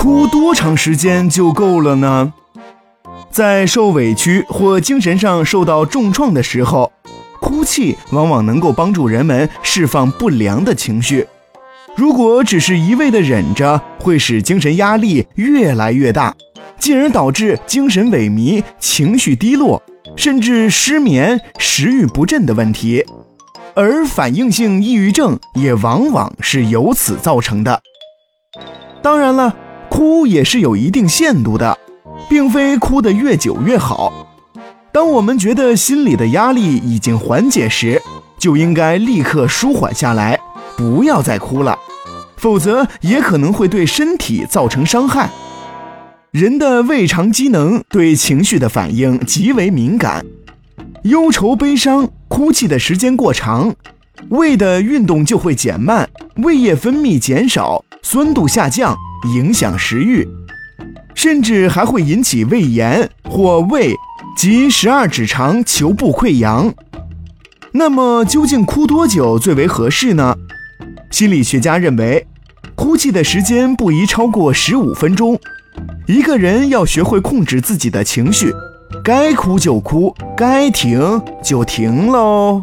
哭多长时间就够了呢？在受委屈或精神上受到重创的时候，哭泣往往能够帮助人们释放不良的情绪。如果只是一味的忍着，会使精神压力越来越大，进而导致精神萎靡、情绪低落，甚至失眠、食欲不振的问题。而反应性抑郁症也往往是由此造成的。当然了，哭也是有一定限度的，并非哭得越久越好。当我们觉得心里的压力已经缓解时，就应该立刻舒缓下来，不要再哭了，否则也可能会对身体造成伤害。人的胃肠机能对情绪的反应极为敏感，忧愁、悲伤、哭泣的时间过长，胃的运动就会减慢，胃液分泌减少，酸度下降，影响食欲，甚至还会引起胃炎或胃。及十二指肠球部溃疡。那么，究竟哭多久最为合适呢？心理学家认为，哭泣的时间不宜超过十五分钟。一个人要学会控制自己的情绪，该哭就哭，该停就停喽。